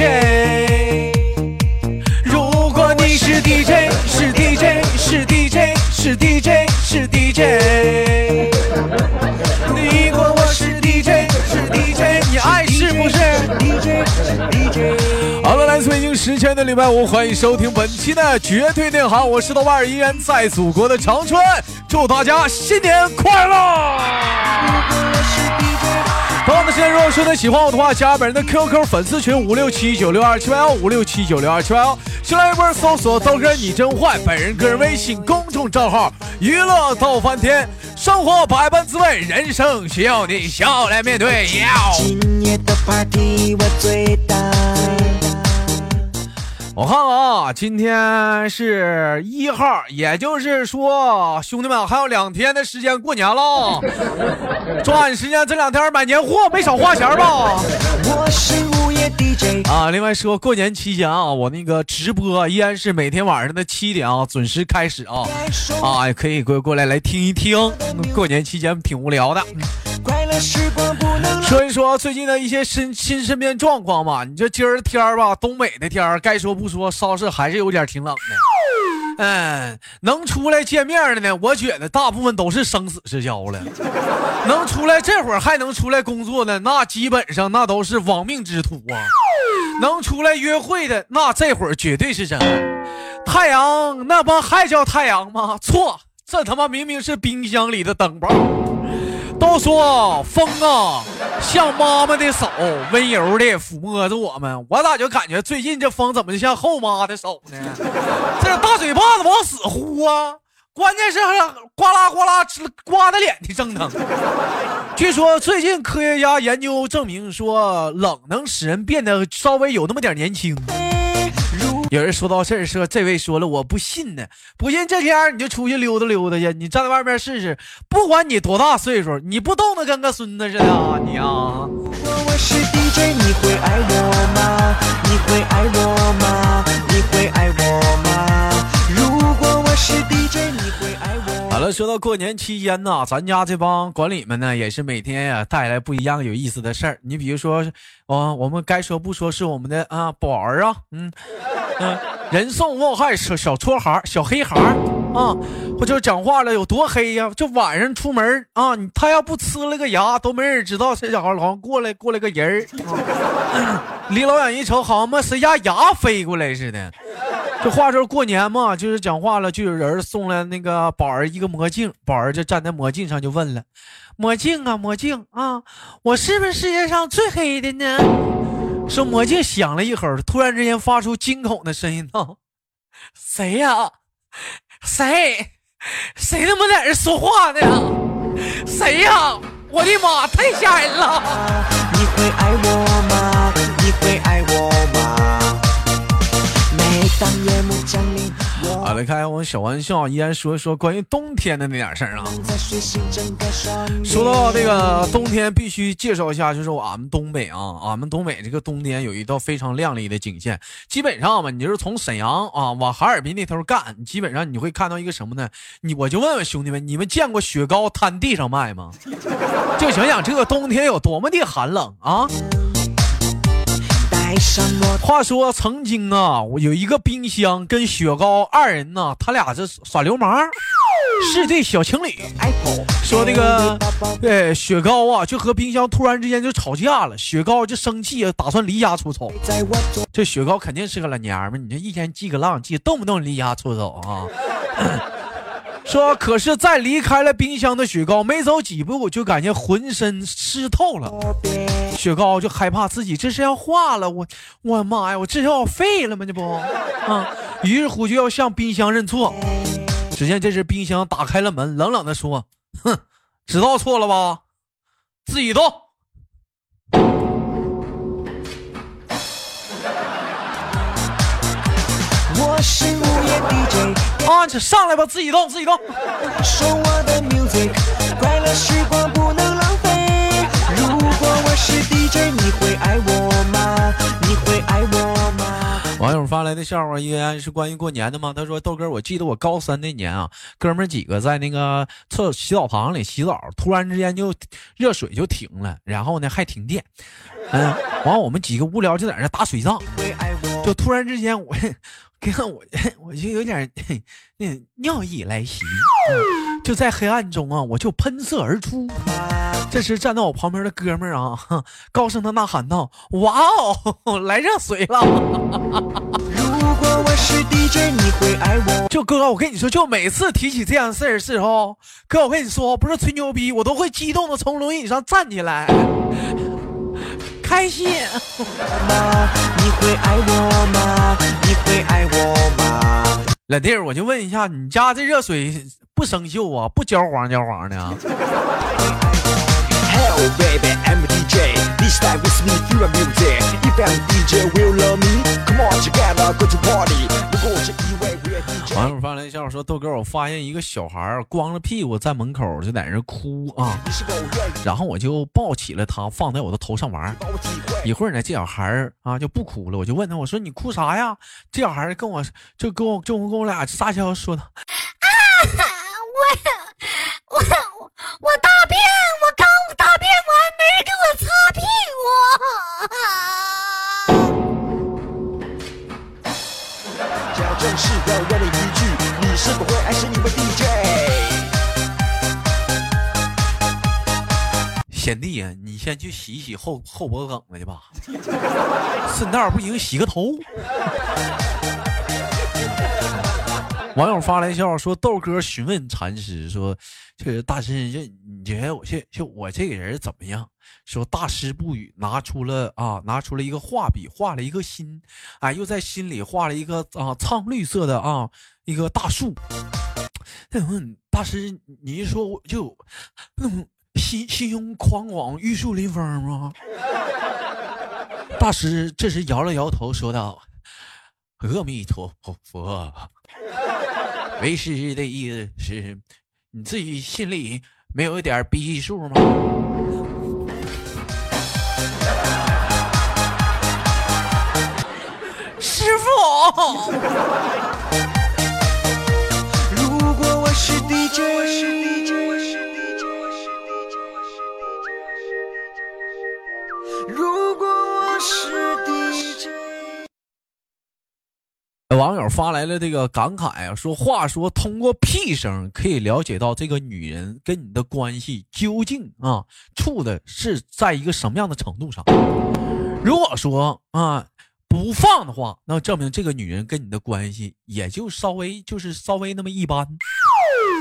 j。如果你是 DJ，是 DJ，是 DJ，是 DJ，是 DJ。你管我是 DJ，是 DJ，你爱是不是？DJ 是 DJ。好了，来自北京时间的礼拜五，欢迎收听本期的绝对内行，我是豆瓣，依然在祖国的长春，祝大家新年快乐！现在，如果说你喜欢我的话，加本人的 QQ 粉丝群五六七九六二七八幺五六七九六二七八幺，新来一波搜索豆哥你真坏，本人个人微信公众账号娱乐逗翻天，生活百般滋味，人生需要你笑来面对。今夜的 party 我最大。我看看啊，今天是一号，也就是说，兄弟们还有两天的时间过年了，抓紧时间这两天买年货，没少花钱吧？我是午夜 DJ。啊，另外说过年期间啊，我那个直播依然是每天晚上的七点啊准时开始啊，啊也可以过过来来听一听，过年期间挺无聊的。快乐时光不能说一说最近的一些身新身边状况吧。你这今儿天儿吧，东北的天儿，该说不说，稍是还是有点挺冷的。嗯，能出来见面的呢，我觉得大部分都是生死之交了。能出来这会儿还能出来工作的，那基本上那都是亡命之徒啊。能出来约会的，那这会儿绝对是真爱。太阳那不还叫太阳吗？错，这他妈明明是冰箱里的灯泡。都说风啊，像妈妈的手，温柔的抚摸着我们。我咋就感觉最近这风怎么像后妈的手呢？这大嘴巴子往死呼啊！关键是还呱啦呱啦刮的脸挺正疼。据说最近科学家研究证明说，冷能使人变得稍微有那么点年轻。有人说到这儿，说这位说了，我不信呢，不信这天你就出去溜达溜达去，你站在外面试试，不管你多大岁数，你不冻的跟个孙子似的啊你啊！我是 DJ，你会爱我吗？你会爱我吗？你会爱我吗？如果我是 DJ，你会爱我？好了，说到过年期间呢，咱家这帮管理们呢，也是每天呀带来不一样有意思的事儿。你比如说，哦，我们该说不说是我们的啊宝儿啊，嗯。人送外号小小撮孩小黑孩啊，或者讲话了有多黑呀？就晚上出门啊，他要不呲了个牙，都没人知道这家伙好像过来过来个人儿。离老远一瞅，好像谁家牙飞过来似的。这话说过年嘛，就是讲话了，就有人送了那个宝儿一个魔镜，宝儿就站在魔镜上就问了：“魔镜啊，魔镜啊，我是不是世界上最黑的呢？”说魔镜响了一会儿，突然之间发出惊恐的声音道：“谁呀？谁？谁他妈在这说话呢？谁呀？我的妈，太吓人了！”你会爱我吗？你会爱我吗？每当夜幕降临。好了，开我们小玩笑，依然说一说关于冬天的那点事儿啊。说到这个冬天，必须介绍一下，就是俺们东北啊，俺们东北这个冬天有一道非常亮丽的景线。基本上吧，你就是从沈阳啊往哈尔滨那头干，基本上你会看到一个什么呢？你我就问问兄弟们，你们见过雪糕摊地上卖吗？就想想这个冬天有多么的寒冷啊！话说曾经啊，我有一个冰箱跟雪糕二人呢，他俩这耍流氓，是对小情侣。说那个，对雪糕啊，就和冰箱突然之间就吵架了，雪糕就生气，打算离家出走。这雪糕肯定是个老娘们，你这一天记个浪记，动不动离家出走啊。说，可是，在离开了冰箱的雪糕没走几步，就感觉浑身湿透了。雪糕就害怕自己这是要化了，我，我妈呀，我这是要废了吗？这不，啊，于是乎就要向冰箱认错。只见这时冰箱打开了门，冷冷的说：“哼，知道错了吧？自己动。”是午夜 DJ 啊，就上来吧，自己动，自己动。说我的 music，快乐时光不能浪费。如果我是 DJ，你会爱我吗？你会爱我吗？网友发来的笑话依然是关于过年的吗？他说：“豆哥，我记得我高三那年啊，哥们几个在那个厕洗澡堂里洗澡，突然之间就热水就停了，然后呢还停电，嗯，完我们几个无聊就在那打水仗，就突然之间我看我 我就有点那尿意来袭，嗯就在黑暗中啊，我就喷射而出。”？这时站在我旁边的哥们儿啊，哼高声的呐喊道：“哇哦，来热水了！”如果我是 DJ，你会爱我就哥，我跟你说，就每次提起这样事儿的时候，哥，我跟你说，不是吹牛逼，我都会激动的从轮椅上站起来，开心。吗？你会爱我吗？你会爱我吗？老弟儿，我就问一下，你家这热水不生锈啊？不焦黄焦黄的啊？说，豆哥，我发现一个小孩儿光着屁股在门口就在那儿哭啊，然后我就抱起了他，放在我的头上玩？一会儿呢，这小孩儿啊就不哭了，我就问他，我说你哭啥呀？这小孩儿跟我就跟我就跟我俩撒娇说的，我我我大便，我刚大便完，没人给我擦屁股。讲正式的问你一句，你是否会爱上你们 DJ？贤弟呀，你先去洗一洗后后脖梗子去吧，顺道不行洗个头。网友发来笑话说，豆哥询问禅师说：“这个大师，这你觉得我这就我这个人怎么样？”说大师不语，拿出了啊，拿出了一个画笔，画了一个心，哎，又在心里画了一个啊苍绿色的啊一个大树。大师，你一说我就嗯心心胸宽广，玉树临风吗？大师这时摇了摇头，说道：“阿弥陀佛。”为师的意思是，你自己心里没有一点逼数吗？师傅，如果我是 DJ，网友发来了这个感慨啊，说话说通过屁声可以了解到这个女人跟你的关系究竟啊处的是在一个什么样的程度上。如果说啊不放的话，那证明这个女人跟你的关系也就稍微就是稍微那么一般。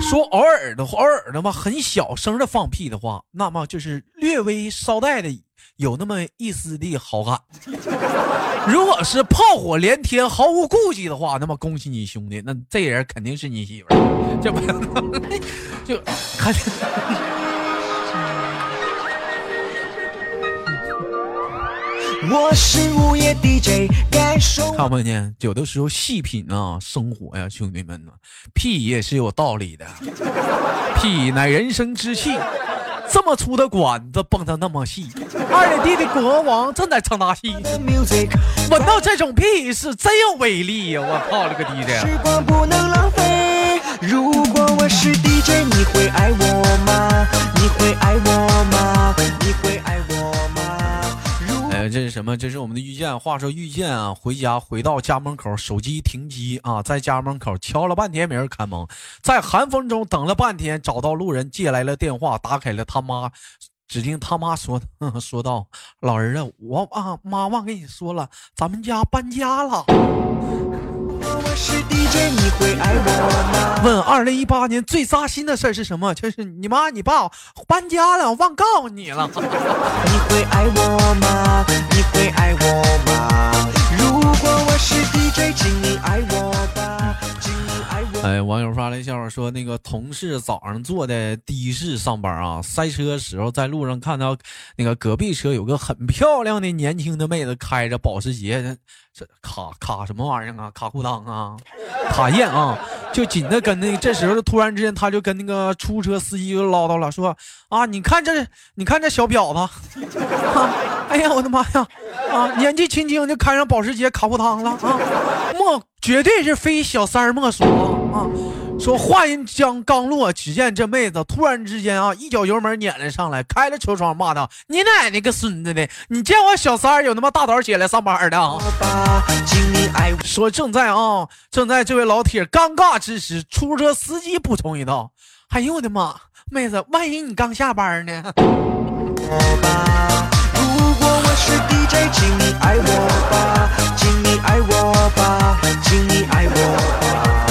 说偶尔的偶尔的嘛，很小声的放屁的话，那么就是略微捎带的有那么一丝的好感。如果是炮火连天、毫无顾忌的话，那么恭喜你兄弟，那这人肯定是你媳妇儿，这不就 看 我是午夜 DJ，感受看没见？有的时候细品啊，生活呀，兄弟们呐，屁也是有道理的，屁乃人生之气。这么粗的管子蹦得那么细，二里地的国王正在唱大戏，闻到这种屁是真有威力呀！我靠了个逼的！时光不能浪费。如果我是 DJ，你会爱我吗？你会爱我吗？什么？这是我们的遇见。话说遇见啊，回家回到家门口，手机停机啊，在家门口敲了半天没人开门，在寒风中等了半天，找到路人借来了电话，打给了他妈。只听他妈说 说道：“老儿子，我啊妈忘跟你说了，咱们家搬家了。我是 DJ，二零一八年最扎心的事儿是什么？就是你妈你爸搬家了，忘告诉你了。你会爱我吗？你会爱我吗？如果我是 DJ，请你爱我吧，请你爱我吧。哎，网友发来笑话说，那个同事早上坐的的士上班啊，塞车时候在路上看到那个隔壁车有个很漂亮的年轻的妹子开着保时捷，这卡卡什么玩意儿啊？卡裤裆啊？卡宴啊？就紧的跟那这时候突然之间他就跟那个出租车司机就唠叨了，说啊，你看这，你看这小婊子，啊、哎呀，我的妈呀，啊，年纪轻轻就开上保时捷卡裤裆了啊，莫绝对是非小三儿莫属啊！说话音将刚落，只见这妹子突然之间啊，一脚油门撵了上来，开了车窗骂道：“你奶奶个孙子的！你见我小三儿有他妈大早起来上班的？”，说正在啊，正在这位老铁尴尬之时，出租车司机补充一道：“哎呦我的妈，妹子，万一你刚下班呢？”。如果我是 DJ，请你爱我吧，请你爱我吧，请你爱我吧。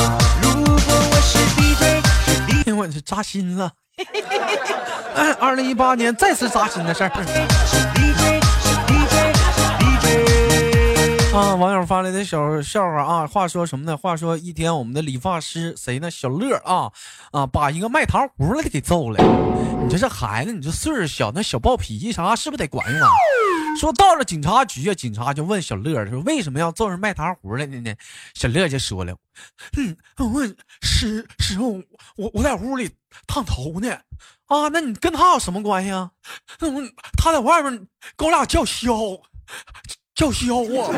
扎心了。二零一八年再次扎心的事儿。啊，网友发来的小笑话啊，话说什么呢？话说一天，我们的理发师谁呢？小乐啊啊，把一个卖糖葫芦的给揍了。你这这孩子，你这岁数小，那小暴脾气啥，是不是得管用啊？说到了警察局啊，警察就问小乐说为什么要揍人卖糖葫芦的呢？小乐就说了，嗯，问师师傅，我我在屋里烫头呢。啊，那你跟他有什么关系啊？嗯，他在外面跟我俩叫嚣。叫嚣啊！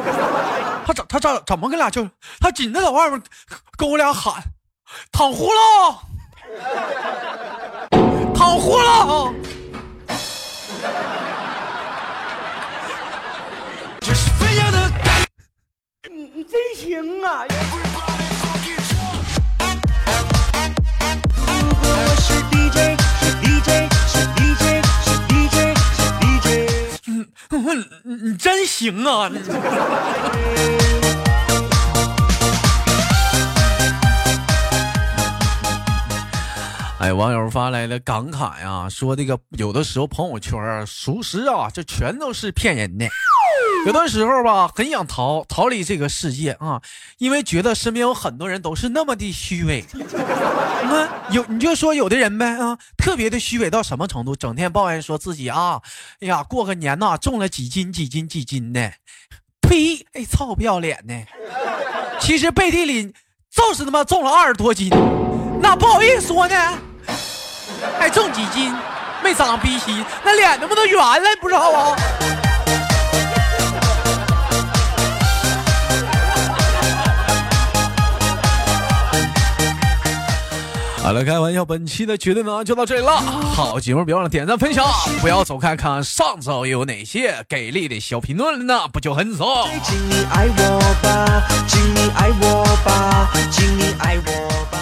他怎他怎怎么跟俩叫？他紧着在外面跟我俩喊：“躺呼了，躺呼了！”这是飞扬的感，你你真行啊！如果我是 DJ，是 DJ，是 DJ，你你真行啊！你 哎，网友发来的感慨啊，说这个有的时候朋友圈啊，属实啊，这全都是骗人的。有的时候吧，很想逃逃离这个世界啊，因为觉得身边有很多人都是那么的虚伪。那有你就说有的人呗啊，特别的虚伪到什么程度？整天抱怨说自己啊，哎呀，过个年呐，重了几斤几斤几斤的，呸！哎，操，不要脸呢！其实背地里就是他妈重了二十多斤，那不好意思说呢，还重几斤，没长逼心，那脸他妈都圆了，不知道啊？好了，开玩笑，本期的绝对呢就到这里了。好节目，别忘了点赞分享，不要走开，看上周有哪些给力的小评论了呢？不就很爽？请你爱我吧，请你爱我吧，请你爱我吧。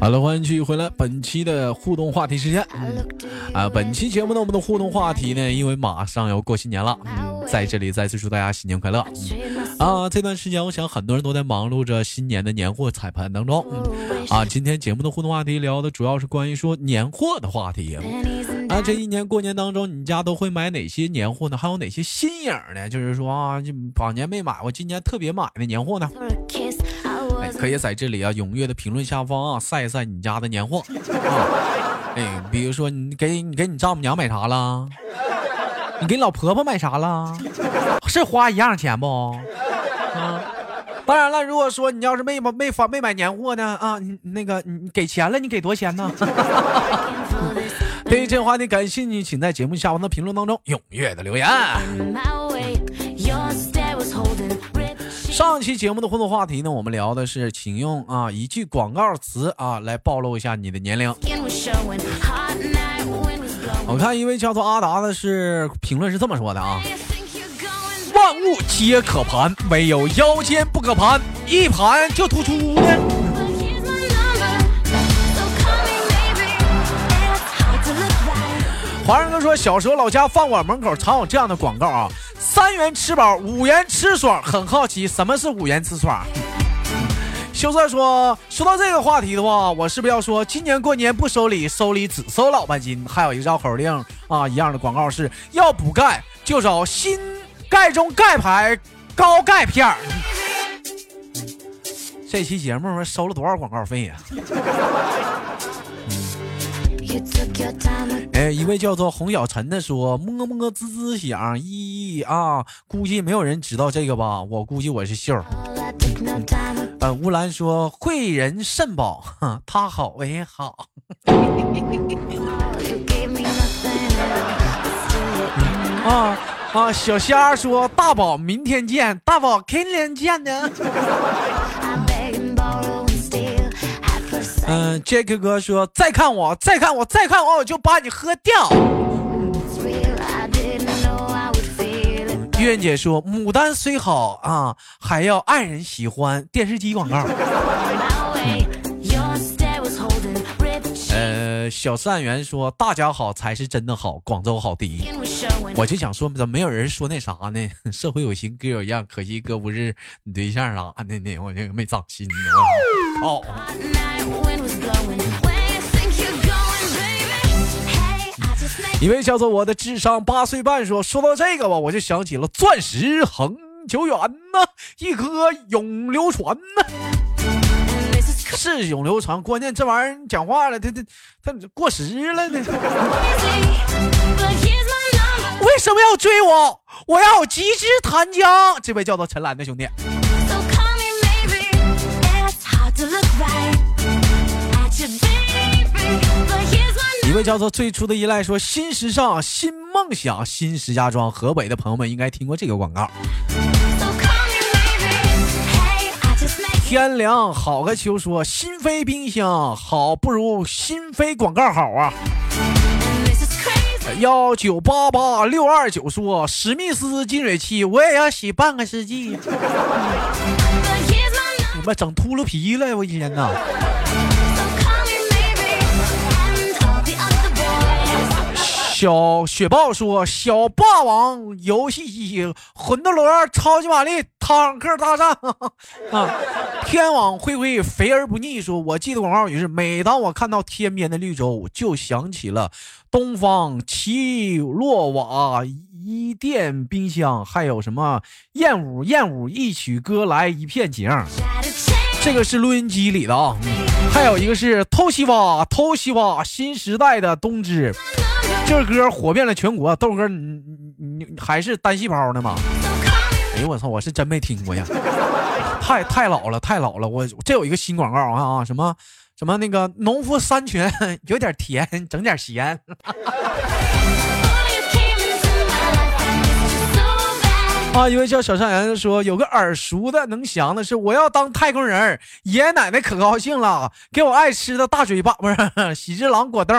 好了，欢迎继续回来，本期的互动话题时间。啊，本期节目呢，我们的互动话题呢，因为马上要过新年了，嗯，在这里再次祝大家新年快乐。嗯啊，这段时间我想很多人都在忙碌着新年的年货彩盘当中。嗯，啊，今天节目的互动话题聊的主要是关于说年货的话题。啊，这一年过年当中，你家都会买哪些年货呢？还有哪些新颖呢？就是说啊，就往年没买过，今年特别买的年货呢可以在这里啊，踊跃的评论下方啊，晒一晒你家的年货啊。哎，比如说你给你给你丈母娘买啥了？你给老婆婆买啥了？是花一样钱不？啊，当然了，如果说你要是没买没发没买年货呢啊，那个你给钱了，你给多少钱呢？对于这个话题感兴趣，请在节目下方的评论当中踊跃的留言。上期节目的互动话题呢，我们聊的是，请用啊一句广告词啊来暴露一下你的年龄。我看一位叫做阿达的是评论是这么说的啊万物皆可盘唯有腰间不可盘一盘就突出呢。华人哥说小时候老家饭馆门口常有这样的广告啊三元吃饱五元吃爽很好奇什么是五元吃爽秀色说，说到这个话题的话，我是不是要说，今年过年不收礼，收礼只收老半斤？还有一个绕口令啊，一样的广告是要补钙就找新钙中钙牌高钙片儿。这期节目收了多少广告费呀、with 哎，一位叫做洪小晨的说：“么么滋滋响，咦咦啊，估计没有人知道这个吧？我估计我是秀儿。呃乌兰说惠人肾宝他好我也好。啊啊小虾说大宝明天见大宝天天见呢。嗯 jack 哥说再看我再看我再看我我就把你喝掉。Feel it. ”月姐说：“牡丹虽好啊，还要爱人喜欢。”电视机广告。呃，小善缘说：“大家好才是真的好，广州好第一。”我就想说，怎么没有人说那啥呢？社会有型，哥有样，可惜哥不是你对象啥的呢，我这个没长心呢。哦，一位叫做我的智商八岁半说，说到这个吧，我就想起了钻石恒久远呐，一颗永流传呐，是永流传，关键这玩意儿讲话了，它它它过时了呢。为什么要追我？我要极致弹浆。这位叫做陈兰的兄弟。一.位叫做最初的依赖说：“新时尚、新梦想、新石家庄，河北的朋友们应该听过这个广告。天凉好个秋说，新飞冰箱好不如新飞广告好啊.幺九八八六二九说，史密斯净水器我也要洗半个世纪.你们整秃噜皮了，我一天呐！小雪豹说：“小霸王游戏机，魂斗罗超级玛丽坦克大战啊！天网恢恢，肥而不腻。说，我记得广告语是：每当我看到天边的绿洲，就想起了东方奇洛瓦伊甸冰箱，还有什么燕舞燕舞一曲歌来一片景。这个是录音机里的啊，还有一个是偷西瓜偷西瓜新时代的冬至。”这歌火遍了全国，豆哥，你你你还是单细胞呢吗？哎呦我操，我是真没听过呀，太太老了，太老了。我这有一个新广告啊啊，什么什么那个农夫山泉有点甜，整点咸。啊，一位叫小善言的说，有个耳熟的能详的是，我要当太空人，爷爷奶奶可高兴了，给我爱吃的大嘴巴，不是 喜之郎果冻。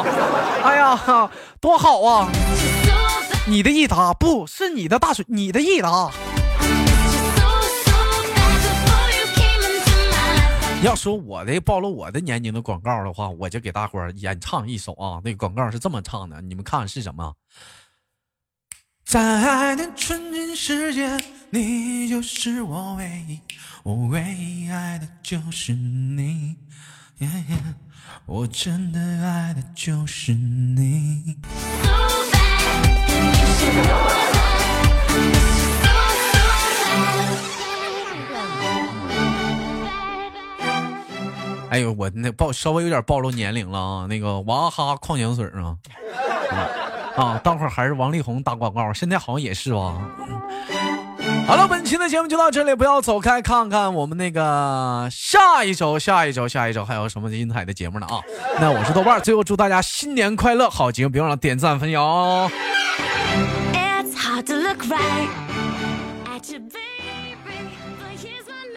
哎呀，多好啊！你的益达不是你的大水，你的益达。要说我的暴露我的年龄的广告的话，我就给大伙儿演唱一首啊。那个广告是这么唱的，你们看是什么？在爱的纯净世界，你就是我唯一，我唯一爱的就是你。耶耶，我真的爱的就是你哎呦，我那暴稍微有点暴露年龄了啊！那个娃哈矿泉水啊，啊，待会儿还是王力宏打广告，现在好像也是吧。好了，本期的节目就到这里，不要走开，看看我们那个下一周、下一周、下一周还有什么精彩的节目呢啊！那我是豆瓣，最后祝大家新年快乐，好节目别忘了点赞分享哦。It's hard to look right at you, baby. But here's my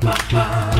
ba, ba.